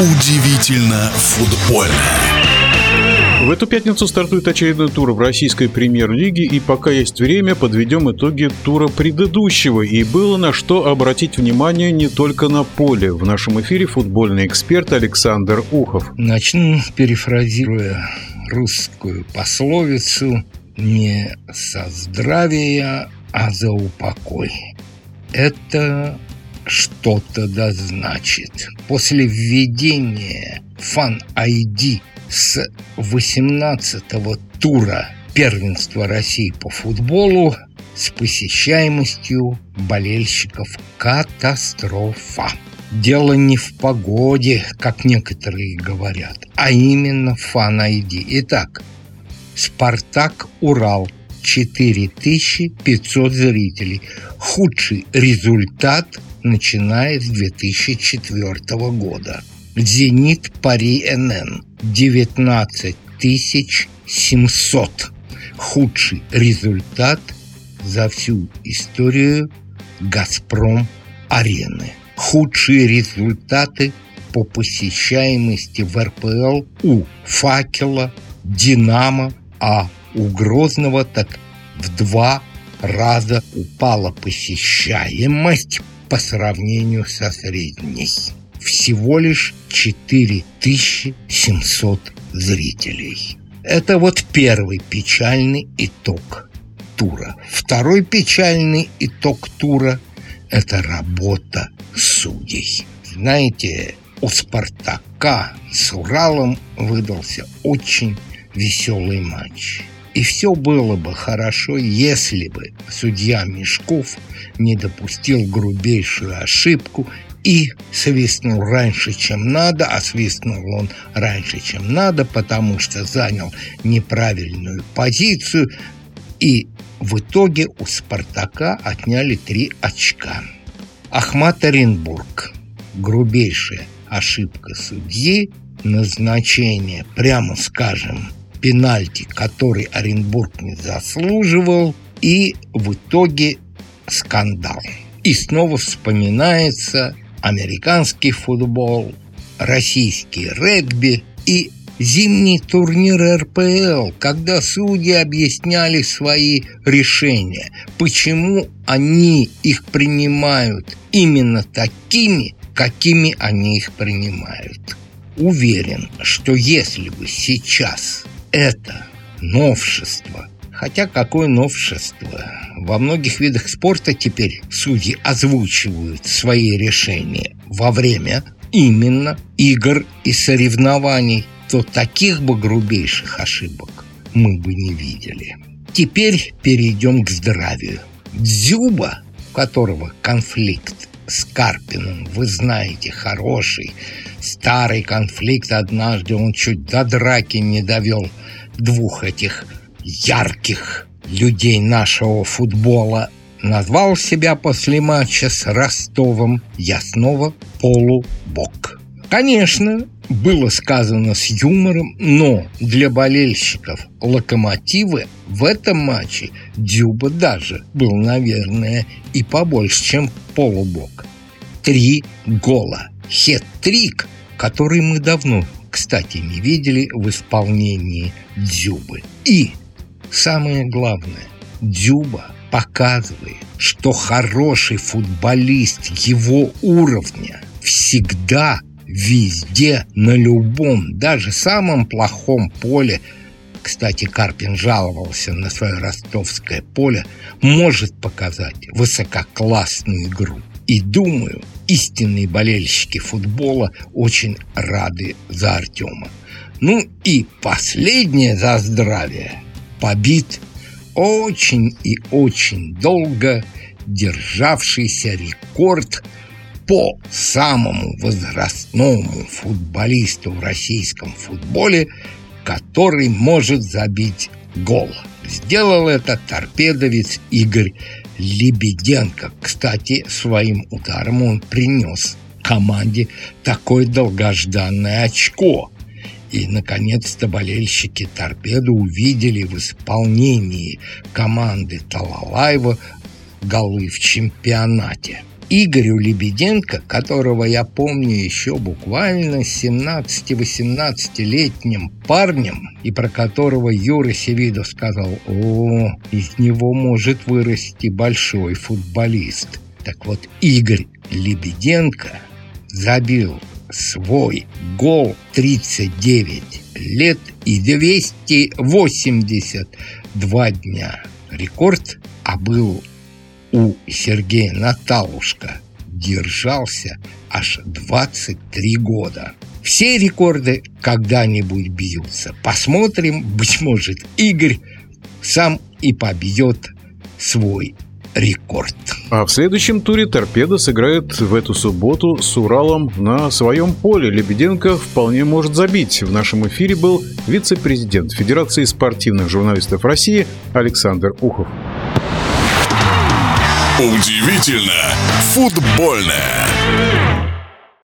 Удивительно футбольно. В эту пятницу стартует очередной тур в российской премьер-лиге, и пока есть время, подведем итоги тура предыдущего. И было на что обратить внимание не только на поле. В нашем эфире футбольный эксперт Александр Ухов. Начну, перефразируя русскую пословицу «Не со здравия, а за упокой». Это что-то да значит. После введения ID с 18-го тура первенства России по футболу с посещаемостью болельщиков катастрофа. Дело не в погоде, как некоторые говорят, а именно в фан-айди. Итак, «Спартак-Урал» 4500 зрителей. Худший результат начиная с 2004 года. «Зенит Пари НН» 19 700. Худший результат за всю историю «Газпром Арены». Худшие результаты по посещаемости в РПЛ у «Факела», «Динамо», а у Грозного так в два раза упала посещаемость по сравнению со средней. Всего лишь 4700 зрителей. Это вот первый печальный итог тура. Второй печальный итог тура – это работа судей. Знаете, у «Спартака» с Уралом выдался очень веселый матч. И все было бы хорошо, если бы судья Мешков не допустил грубейшую ошибку и свистнул раньше, чем надо, а свистнул он раньше, чем надо, потому что занял неправильную позицию, и в итоге у «Спартака» отняли три очка. Ахмат Оренбург. Грубейшая ошибка судьи, назначение, прямо скажем, пенальти, который Оренбург не заслуживал, и в итоге скандал. И снова вспоминается американский футбол, российский регби и зимний турнир РПЛ, когда судьи объясняли свои решения, почему они их принимают именно такими, какими они их принимают. Уверен, что если бы сейчас это новшество. Хотя какое новшество? Во многих видах спорта теперь судьи озвучивают свои решения во время именно игр и соревнований, то таких бы грубейших ошибок мы бы не видели. Теперь перейдем к здравию. Дзюба, у которого конфликт с Карпиным, вы знаете, хороший, старый конфликт однажды он чуть до драки не довел двух этих ярких людей нашего футбола назвал себя после матча с Ростовом «Я снова полубок». Конечно, было сказано с юмором, но для болельщиков «Локомотивы» в этом матче Дюба даже был, наверное, и побольше, чем полубок. Три гола. Хет-трик, который мы давно кстати, не видели в исполнении Дзюбы. И самое главное, Дзюба показывает, что хороший футболист его уровня всегда, везде, на любом, даже самом плохом поле кстати, Карпин жаловался на свое ростовское поле, может показать высококлассную игру. И думаю, истинные болельщики футбола очень рады за Артема. Ну и последнее за здравие. Побит очень и очень долго державшийся рекорд по самому возрастному футболисту в российском футболе, который может забить гол. Сделал это торпедовец Игорь Лебеденко. Кстати, своим ударом он принес команде такое долгожданное очко. И, наконец-то, болельщики «Торпеды» увидели в исполнении команды Талалаева голы в чемпионате. Игорю Лебеденко, которого я помню еще буквально 17-18-летним парнем, и про которого Юра Севидов сказал, о, из него может вырасти большой футболист. Так вот, Игорь Лебеденко забил свой гол 39 лет и 282 дня. Рекорд, а был у Сергея Наталушка держался аж 23 года. Все рекорды когда-нибудь бьются. Посмотрим, быть может, Игорь сам и побьет свой рекорд. А в следующем туре «Торпеда» сыграет в эту субботу с «Уралом» на своем поле. Лебеденко вполне может забить. В нашем эфире был вице-президент Федерации спортивных журналистов России Александр Ухов. Удивительно футбольное.